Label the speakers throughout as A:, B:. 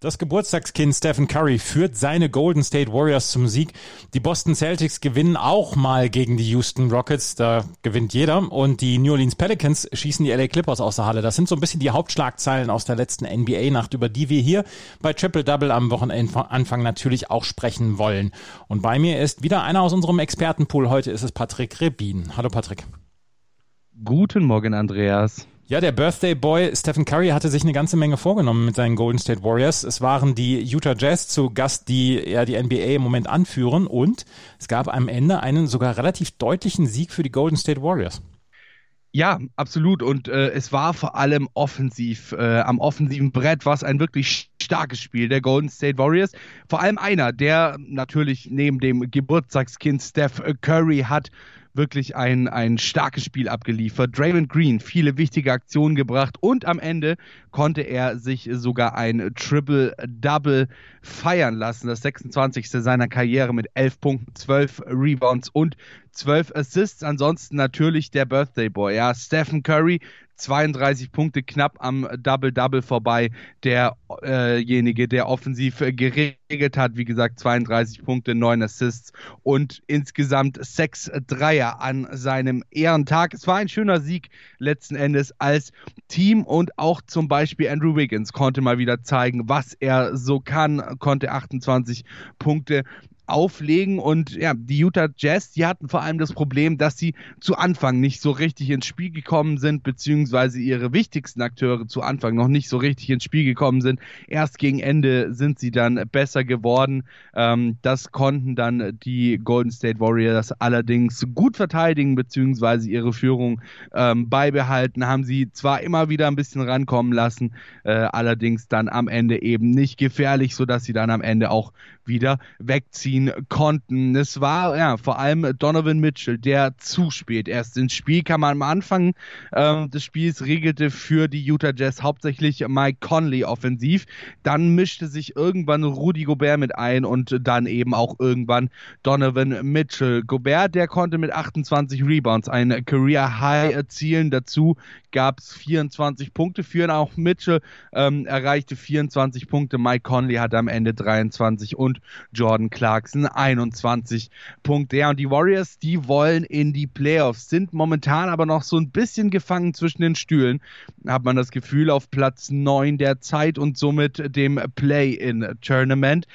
A: Das Geburtstagskind Stephen Curry führt seine Golden State Warriors zum Sieg. Die Boston Celtics gewinnen auch mal gegen die Houston Rockets. Da gewinnt jeder. Und die New Orleans Pelicans schießen die LA Clippers aus der Halle. Das sind so ein bisschen die Hauptschlagzeilen aus der letzten NBA-Nacht, über die wir hier bei Triple Double am Wochenanfang natürlich auch sprechen wollen. Und bei mir ist wieder einer aus unserem Expertenpool. Heute ist es Patrick Rebin. Hallo Patrick.
B: Guten Morgen, Andreas.
A: Ja, der Birthday Boy Stephen Curry hatte sich eine ganze Menge vorgenommen mit seinen Golden State Warriors. Es waren die Utah Jazz zu Gast, die ja die NBA im Moment anführen und es gab am Ende einen sogar relativ deutlichen Sieg für die Golden State Warriors.
B: Ja, absolut. Und äh, es war vor allem offensiv, äh, am offensiven Brett war es ein wirklich starkes Spiel der Golden State Warriors. Vor allem einer, der natürlich neben dem Geburtstagskind Steph Curry hat wirklich ein, ein starkes Spiel abgeliefert. Draymond Green viele wichtige Aktionen gebracht und am Ende konnte er sich sogar ein Triple-Double feiern lassen. Das 26. seiner Karriere mit 11 Punkten, 12 Rebounds und 12 Assists. Ansonsten natürlich der Birthday Boy. Ja, Stephen Curry 32 Punkte knapp am Double-Double vorbei. Derjenige, äh der offensiv geregelt hat, wie gesagt, 32 Punkte, 9 Assists und insgesamt 6 Dreier an seinem Ehrentag. Es war ein schöner Sieg letzten Endes als Team und auch zum Beispiel Andrew Wiggins konnte mal wieder zeigen, was er so kann, konnte 28 Punkte auflegen. Und ja, die Utah Jazz, die hatten vor allem das Problem, dass sie zu Anfang nicht so richtig ins Spiel gekommen sind, beziehungsweise ihre wichtigsten Akteure zu Anfang noch nicht so richtig ins Spiel gekommen sind. Erst gegen Ende sind sie dann besser geworden. Ähm, das konnten dann die Golden State Warriors allerdings gut verteidigen, beziehungsweise ihre Führung ähm, beibehalten. Haben sie zwar immer wieder ein bisschen rankommen lassen, äh, allerdings dann am Ende eben nicht gefährlich, sodass sie dann am Ende auch wieder wegziehen konnten. Es war ja vor allem Donovan Mitchell, der zu spät erst ins Spiel kam. Am Anfang äh, des Spiels regelte für die Utah Jazz hauptsächlich Mike Conley offensiv. Dann mischte sich irgendwann Rudy Gobert mit ein und dann eben auch irgendwann Donovan Mitchell. Gobert, der konnte mit 28 Rebounds ein Career High erzielen. Dazu gab es 24 Punkte für ihn. Auch Mitchell ähm, erreichte 24 Punkte. Mike Conley hatte am Ende 23 und Jordan Clarkson 21 Punkte. Ja, und die Warriors, die wollen in die Playoffs, sind momentan aber noch so ein bisschen gefangen zwischen den Stühlen. Hat man das Gefühl auf Platz 9 der Zeit und somit dem Play-in-Tournament.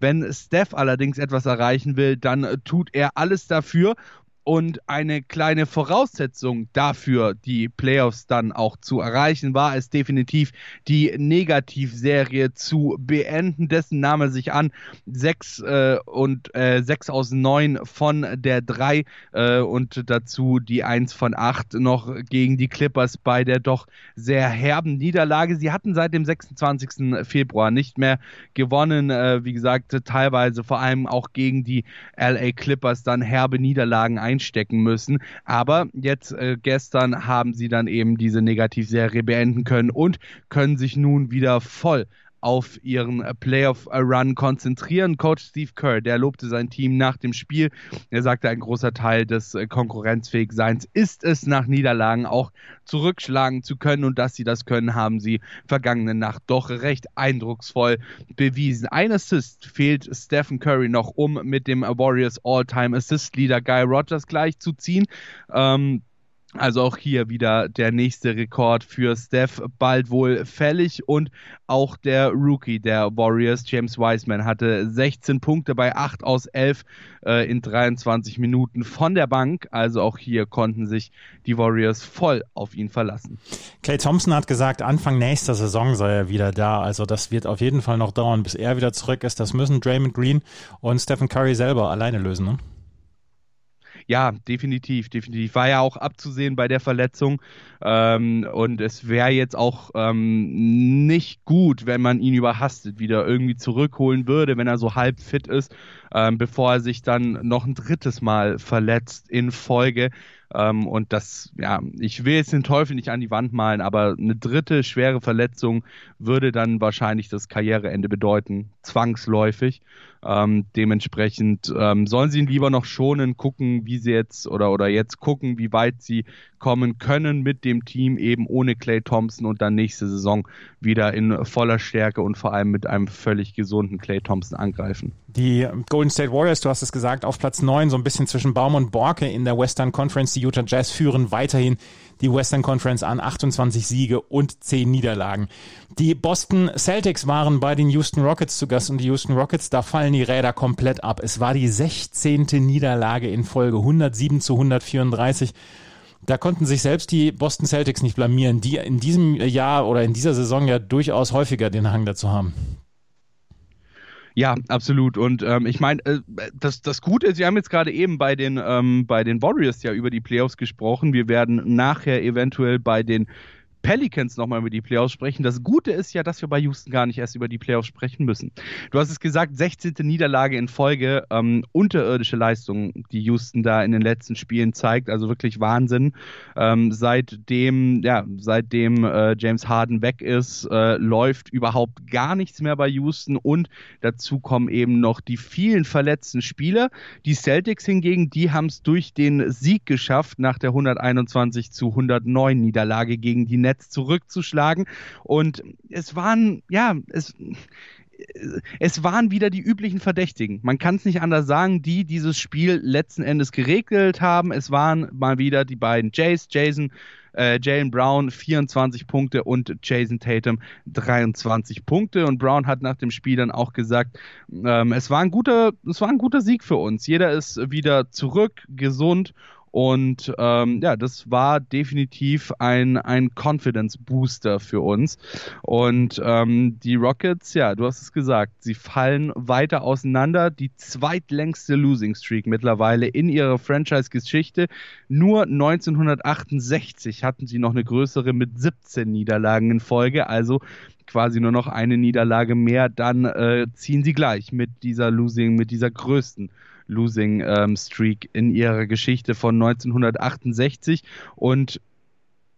B: Wenn Steph allerdings etwas erreichen will, dann tut er alles dafür und eine kleine Voraussetzung dafür, die Playoffs dann auch zu erreichen, war es definitiv, die Negativserie zu beenden. Dessen nahm er sich an. Sechs äh, und äh, sechs aus neun von der drei äh, und dazu die eins von acht noch gegen die Clippers bei der doch sehr herben Niederlage. Sie hatten seit dem 26. Februar nicht mehr gewonnen. Äh, wie gesagt, teilweise vor allem auch gegen die LA Clippers dann herbe Niederlagen ein einstecken müssen. Aber jetzt äh, gestern haben sie dann eben diese Negativserie beenden können und können sich nun wieder voll auf ihren Playoff-Run konzentrieren. Coach Steve Kerr, der lobte sein Team nach dem Spiel. Er sagte, ein großer Teil des äh, Konkurrenzfähigseins ist es, nach Niederlagen auch zurückschlagen zu können. Und dass sie das können, haben sie vergangene Nacht doch recht eindrucksvoll bewiesen. Ein Assist fehlt Stephen Curry noch, um mit dem Warriors All-Time Assist-Leader Guy Rogers gleichzuziehen. Ähm, also auch hier wieder der nächste Rekord für Steph bald wohl fällig und auch der Rookie der Warriors, James Wiseman, hatte 16 Punkte bei 8 aus 11 äh, in 23 Minuten von der Bank. Also auch hier konnten sich die Warriors voll auf ihn verlassen.
A: Clay Thompson hat gesagt, Anfang nächster Saison sei er wieder da. Also das wird auf jeden Fall noch dauern, bis er wieder zurück ist. Das müssen Draymond Green und Stephen Curry selber alleine lösen. Ne?
B: Ja, definitiv, definitiv. War ja auch abzusehen bei der Verletzung. Ähm, und es wäre jetzt auch ähm, nicht gut, wenn man ihn überhastet wieder irgendwie zurückholen würde, wenn er so halb fit ist, ähm, bevor er sich dann noch ein drittes Mal verletzt in Folge. Ähm, und das, ja, ich will jetzt den Teufel nicht an die Wand malen, aber eine dritte schwere Verletzung würde dann wahrscheinlich das Karriereende bedeuten, zwangsläufig. Ähm, dementsprechend ähm, sollen sie ihn lieber noch schonen, gucken, wie sie jetzt oder, oder jetzt gucken, wie weit sie kommen können mit dem Team eben ohne Clay Thompson und dann nächste Saison wieder in voller Stärke und vor allem mit einem völlig gesunden Clay Thompson angreifen.
A: Die Golden State Warriors, du hast es gesagt, auf Platz 9, so ein bisschen zwischen Baum und Borke in der Western Conference. Die Utah Jazz führen weiterhin die Western Conference an, 28 Siege und 10 Niederlagen. Die Boston Celtics waren bei den Houston Rockets zu Gast und die Houston Rockets, da fallen die Räder komplett ab. Es war die 16. Niederlage in Folge, 107 zu 134. Da konnten sich selbst die Boston Celtics nicht blamieren, die in diesem Jahr oder in dieser Saison ja durchaus häufiger den Hang dazu haben.
B: Ja, absolut. Und ähm, ich meine, äh, das, das Gute ist, wir haben jetzt gerade eben bei den, ähm, bei den Warriors ja über die Playoffs gesprochen. Wir werden nachher eventuell bei den Pelicans nochmal über die Playoffs sprechen. Das Gute ist ja, dass wir bei Houston gar nicht erst über die Playoffs sprechen müssen. Du hast es gesagt, 16. Niederlage in Folge, ähm, unterirdische Leistung, die Houston da in den letzten Spielen zeigt, also wirklich Wahnsinn. Ähm, seitdem, ja, seitdem äh, James Harden weg ist, äh, läuft überhaupt gar nichts mehr bei Houston und dazu kommen eben noch die vielen verletzten Spieler. Die Celtics hingegen, die haben es durch den Sieg geschafft nach der 121 zu 109 Niederlage gegen die Nets Netz zurückzuschlagen. Und es waren, ja, es, es waren wieder die üblichen Verdächtigen. Man kann es nicht anders sagen, die dieses Spiel letzten Endes geregelt haben. Es waren mal wieder die beiden Jays, Jason, äh, Jalen Brown 24 Punkte und Jason Tatum 23 Punkte. Und Brown hat nach dem Spiel dann auch gesagt, ähm, es war ein guter, es war ein guter Sieg für uns. Jeder ist wieder zurück, gesund und ähm, ja, das war definitiv ein, ein Confidence Booster für uns. Und ähm, die Rockets, ja, du hast es gesagt, sie fallen weiter auseinander. Die zweitlängste Losing Streak mittlerweile in ihrer Franchise-Geschichte. Nur 1968 hatten sie noch eine größere mit 17 Niederlagen in Folge. Also quasi nur noch eine Niederlage mehr, dann äh, ziehen sie gleich mit dieser Losing, mit dieser größten Losing ähm, Streak in ihrer Geschichte von 1968 und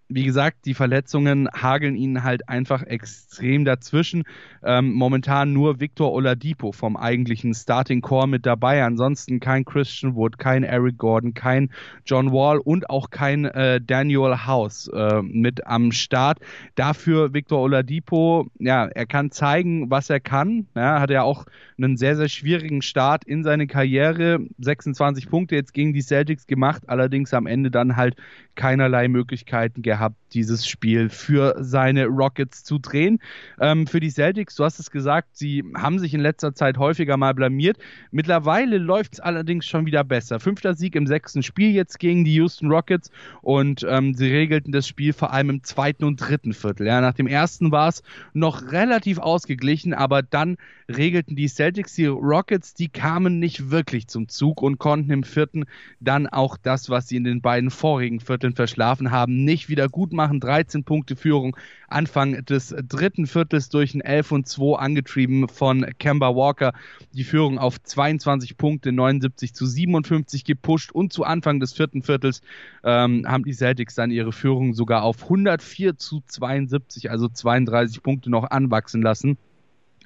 B: wie gesagt, die Verletzungen hageln ihnen halt einfach extrem dazwischen. Ähm, momentan nur Victor Oladipo vom eigentlichen Starting Core mit dabei. Ansonsten kein Christian Wood, kein Eric Gordon, kein John Wall und auch kein äh, Daniel House äh, mit am Start. Dafür Victor Oladipo, ja, er kann zeigen, was er kann. Ja, hat er auch einen sehr, sehr schwierigen Start in seine Karriere. 26 Punkte jetzt gegen die Celtics gemacht, allerdings am Ende dann halt keinerlei Möglichkeiten gehabt, dieses Spiel für seine Rockets zu drehen. Ähm, für die Celtics, du hast es gesagt, sie haben sich in letzter Zeit häufiger mal blamiert. Mittlerweile läuft es allerdings schon wieder besser. Fünfter Sieg im sechsten Spiel jetzt gegen die Houston Rockets und ähm, sie regelten das Spiel vor allem im zweiten und dritten Viertel. Ja, nach dem ersten war es noch relativ ausgeglichen, aber dann regelten die Celtics, die Rockets, die kamen nicht wirklich zum Zug und konnten im vierten dann auch das, was sie in den beiden vorigen Vierteln verschlafen haben, nicht wieder gut machen. 13 Punkte Führung Anfang des dritten Viertels durch ein 11 und 2 angetrieben von Kemba Walker. Die Führung auf 22 Punkte, 79 zu 57 gepusht und zu Anfang des vierten Viertels ähm, haben die Celtics dann ihre Führung sogar auf 104 zu 72, also 32 Punkte noch anwachsen lassen.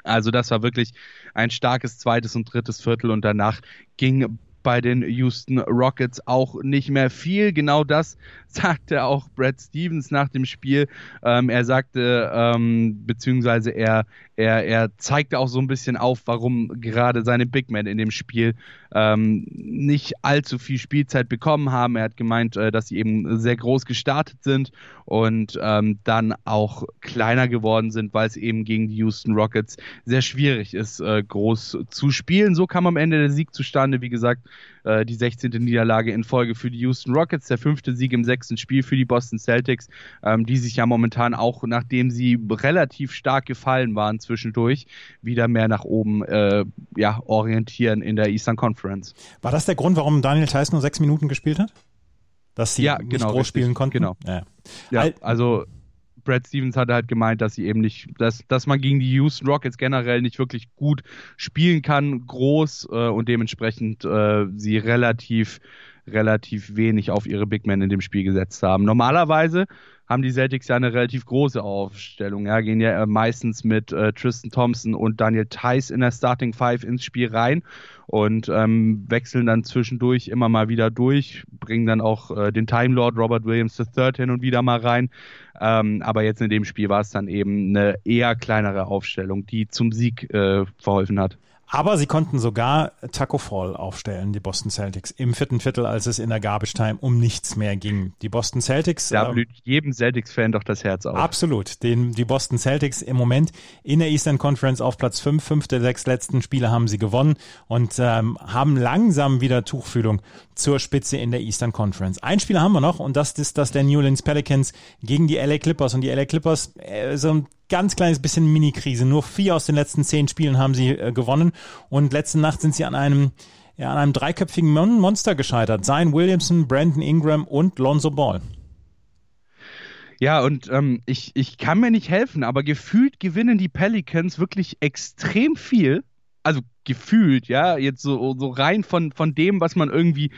B: Also das war wirklich ein starkes zweites und drittes Viertel und danach ging bei den Houston Rockets auch nicht mehr viel. Genau das sagte auch Brad Stevens nach dem Spiel. Ähm, er sagte, ähm, beziehungsweise er, er, er zeigte auch so ein bisschen auf, warum gerade seine Big Men in dem Spiel ähm, nicht allzu viel Spielzeit bekommen haben. Er hat gemeint, äh, dass sie eben sehr groß gestartet sind und ähm, dann auch kleiner geworden sind, weil es eben gegen die Houston Rockets sehr schwierig ist, äh, groß zu spielen. So kam am Ende der Sieg zustande. Wie gesagt, äh, die 16. Niederlage in Folge für die Houston Rockets, der fünfte Sieg im sechsten Spiel für die Boston Celtics, ähm, die sich ja momentan auch, nachdem sie relativ stark gefallen waren zwischendurch, wieder mehr nach oben äh, ja, orientieren in der Eastern Conference.
A: War das der Grund, warum Daniel Theiss nur sechs Minuten gespielt hat? Dass sie
B: ja,
A: nicht
B: genau,
A: groß spielen konnten?
B: Genau. Ja, ja also Brad Stevens hatte halt gemeint, dass sie eben nicht, dass, dass man gegen die Houston Rockets generell nicht wirklich gut spielen kann, groß äh, und dementsprechend äh, sie relativ relativ wenig auf ihre Big Men in dem Spiel gesetzt haben. Normalerweise haben die Celtics ja eine relativ große Aufstellung. Ja, gehen ja äh, meistens mit äh, Tristan Thompson und Daniel Theiss in der Starting Five ins Spiel rein und ähm, wechseln dann zwischendurch immer mal wieder durch, bringen dann auch äh, den Time Lord Robert Williams III hin und wieder mal rein. Ähm, aber jetzt in dem Spiel war es dann eben eine eher kleinere Aufstellung, die zum Sieg äh, verholfen hat.
A: Aber sie konnten sogar Taco Fall aufstellen, die Boston Celtics, im vierten Viertel, als es in der Garbage Time um nichts mehr ging. Die Boston Celtics.
B: Da ähm, blüht ähm, jedem Celtics-Fan doch das Herz auf.
A: Absolut. Den, die Boston Celtics im Moment in der Eastern Conference auf Platz 5. Fünf der sechs letzten Spiele haben sie gewonnen und ähm, haben langsam wieder Tuchfühlung zur Spitze in der Eastern Conference. Ein Spiel haben wir noch und das ist das der New Orleans Pelicans gegen die LA Clippers. Und die LA Clippers, äh, so ein ganz kleines bisschen Mini-Krise. Nur vier aus den letzten zehn Spielen haben sie äh, gewonnen und letzte Nacht sind sie an einem ja, an einem dreiköpfigen Mon Monster gescheitert. Zion Williamson, Brandon Ingram und Lonzo Ball.
B: Ja, und ähm, ich, ich kann mir nicht helfen, aber gefühlt gewinnen die Pelicans wirklich extrem viel. Also gefühlt, ja, jetzt so, so rein von, von dem, was man irgendwie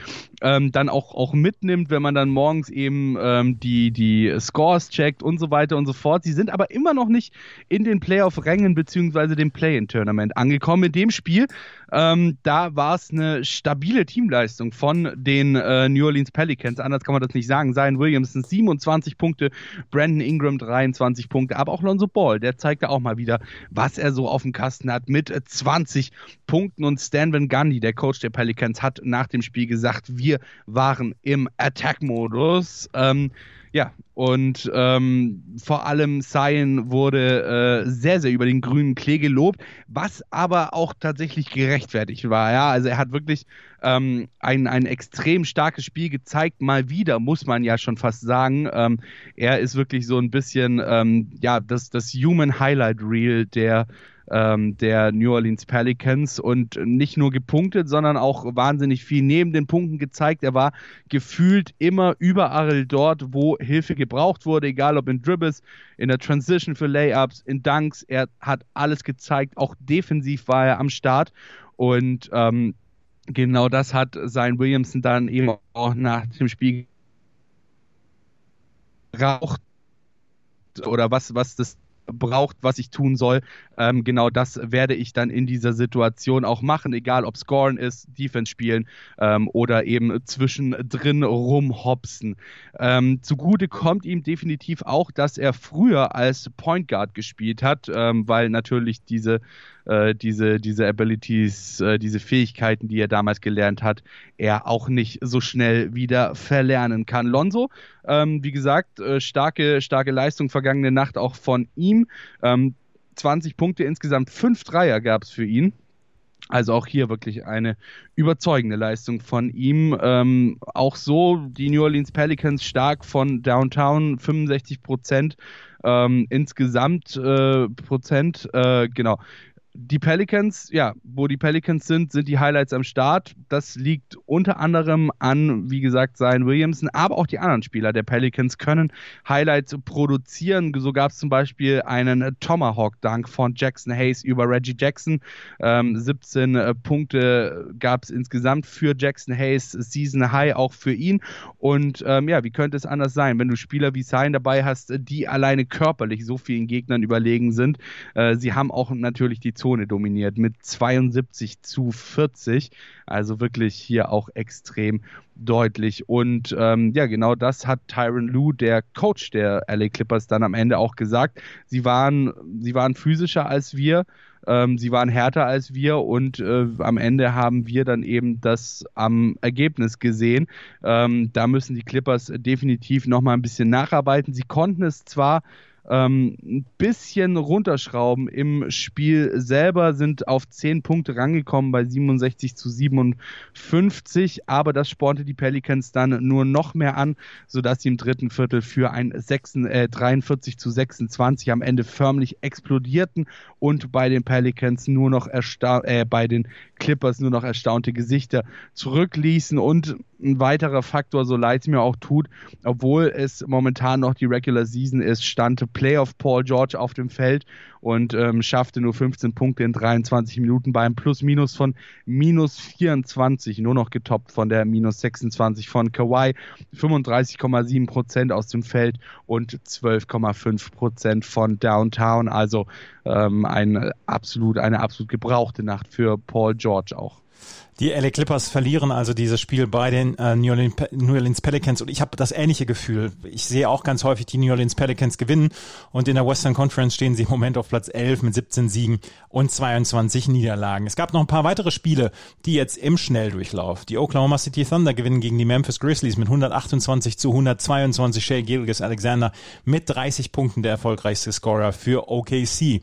B: ähm, dann auch, auch mitnimmt, wenn man dann morgens eben ähm, die, die Scores checkt und so weiter und so fort. Sie sind aber immer noch nicht in den Playoff-Rängen beziehungsweise dem Play-in-Tournament angekommen. In dem Spiel, ähm, da war es eine stabile Teamleistung von den äh, New Orleans Pelicans. Anders kann man das nicht sagen. Zion Williamson 27 Punkte, Brandon Ingram 23 Punkte, aber auch Lonzo Ball, der zeigte auch mal wieder, was er so auf dem Kasten hat mit 20 Punkten und Stan Van Gundy, der Coach der Pelicans, hat nach dem Spiel gesagt, wir waren im Attack-Modus. Ähm, ja, und ähm, vor allem Cyan wurde äh, sehr, sehr über den grünen Klee gelobt, was aber auch tatsächlich gerechtfertigt war. Ja, also er hat wirklich ähm, ein, ein extrem starkes Spiel gezeigt, mal wieder, muss man ja schon fast sagen. Ähm, er ist wirklich so ein bisschen, ähm, ja, das, das Human Highlight Reel der ähm, der New Orleans Pelicans und nicht nur gepunktet, sondern auch wahnsinnig viel neben den Punkten gezeigt. Er war gefühlt immer überall dort, wo Hilfe gebraucht wurde, egal ob in Dribbles, in der Transition für Layups, in Dunks. Er hat alles gezeigt. Auch defensiv war er am Start und ähm, genau das hat sein Williamson dann eben auch nach dem Spiel raucht oder was, was das braucht, was ich tun soll. Ähm, genau das werde ich dann in dieser Situation auch machen, egal ob Scoren ist, Defense spielen ähm, oder eben zwischendrin rumhopsen. Ähm, zugute kommt ihm definitiv auch, dass er früher als Point Guard gespielt hat, ähm, weil natürlich diese äh, diese, diese Abilities, äh, diese Fähigkeiten, die er damals gelernt hat, er auch nicht so schnell wieder verlernen kann. Lonzo, ähm, wie gesagt, äh, starke, starke Leistung vergangene Nacht auch von ihm. Ähm, 20 Punkte insgesamt, 5 Dreier gab es für ihn. Also auch hier wirklich eine überzeugende Leistung von ihm. Ähm, auch so die New Orleans Pelicans stark von Downtown, 65 Prozent ähm, insgesamt äh, Prozent, äh, genau die Pelicans, ja, wo die Pelicans sind, sind die Highlights am Start. Das liegt unter anderem an, wie gesagt, Zion Williamson, aber auch die anderen Spieler der Pelicans können Highlights produzieren. So gab es zum Beispiel einen Tomahawk-Dunk von Jackson Hayes über Reggie Jackson. Ähm, 17 äh, Punkte gab es insgesamt für Jackson Hayes, Season High auch für ihn. Und ähm, ja, wie könnte es anders sein, wenn du Spieler wie Zion dabei hast, die alleine körperlich so vielen Gegnern überlegen sind? Äh, sie haben auch natürlich die Zone dominiert mit 72 zu 40. Also wirklich hier auch extrem deutlich. Und ähm, ja, genau das hat Tyron Lue, der Coach der LA Clippers, dann am Ende auch gesagt. Sie waren, sie waren physischer als wir. Ähm, sie waren härter als wir und äh, am Ende haben wir dann eben das am Ergebnis gesehen. Ähm, da müssen die Clippers definitiv nochmal ein bisschen nacharbeiten. Sie konnten es zwar ähm, ein bisschen runterschrauben im Spiel selber, sind auf 10 Punkte rangekommen bei 67 zu 57, aber das spornte die Pelicans dann nur noch mehr an, sodass sie im dritten Viertel für ein 6, äh, 43 zu 26 am Ende förmlich explodierten und bei den Pelicans nur noch äh, bei den Clippers nur noch erstaunte Gesichter zurückließen und ein weiterer Faktor, so leid es mir auch tut, obwohl es momentan noch die Regular Season ist, stand Playoff Paul George auf dem Feld und ähm, schaffte nur 15 Punkte in 23 Minuten beim Plus-Minus von minus 24, nur noch getoppt von der minus 26 von Kawhi, 35,7 Prozent aus dem Feld und 12,5 Prozent von Downtown, also ähm, ein absolut, eine absolut gebrauchte Nacht für Paul George auch.
A: Die LA Clippers verlieren also dieses Spiel bei den äh, New, Orleans, New, Orleans, Pelicans und ich habe das ähnliche Gefühl. Ich sehe auch ganz häufig die New Orleans Pelicans gewinnen und in der Western Conference stehen sie im Moment auf Platz 11 mit 17 Siegen und 22 Niederlagen. Es gab noch ein paar weitere Spiele, die jetzt im Schnelldurchlauf. Die Oklahoma City Thunder gewinnen gegen die Memphis Grizzlies mit 128 zu 122. Shea Gilgis Alexander mit 30 Punkten der erfolgreichste Scorer für OKC.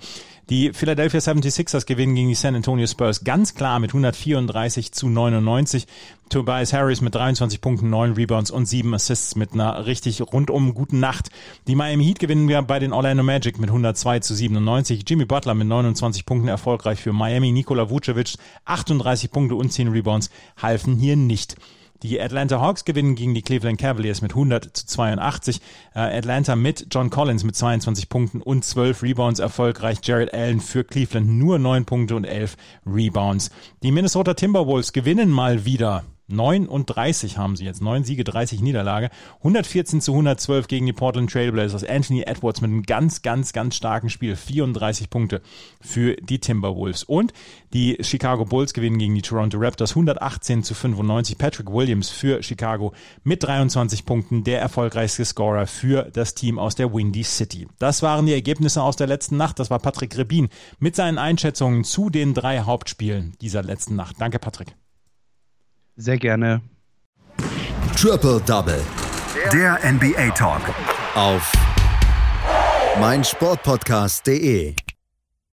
A: Die Philadelphia 76ers gewinnen gegen die San Antonio Spurs ganz klar mit 134 zu 99. Tobias Harris mit 23 Punkten, 9 Rebounds und 7 Assists mit einer richtig rundum guten Nacht. Die Miami Heat gewinnen wir bei den Orlando Magic mit 102 zu 97. Jimmy Butler mit 29 Punkten erfolgreich für Miami. Nikola Vucevic 38 Punkte und 10 Rebounds halfen hier nicht. Die Atlanta Hawks gewinnen gegen die Cleveland Cavaliers mit 100 zu 82. Äh, Atlanta mit John Collins mit 22 Punkten und 12 Rebounds erfolgreich. Jared Allen für Cleveland nur 9 Punkte und 11 Rebounds. Die Minnesota Timberwolves gewinnen mal wieder 39 haben sie jetzt, 9 Siege, 30 Niederlage, 114 zu 112 gegen die Portland Trailblazers. Anthony Edwards mit einem ganz, ganz, ganz starken Spiel, 34 Punkte für die Timberwolves. Und die Chicago Bulls gewinnen gegen die Toronto Raptors 118 zu 95. Patrick Williams für Chicago mit 23 Punkten, der erfolgreichste Scorer für das Team aus der Windy City. Das waren die Ergebnisse aus der letzten Nacht. Das war Patrick Rebin mit seinen Einschätzungen zu den drei Hauptspielen dieser letzten Nacht. Danke, Patrick.
B: Sehr gerne.
C: Triple Double.
D: Der NBA Talk.
C: Auf meinsportpodcast.de.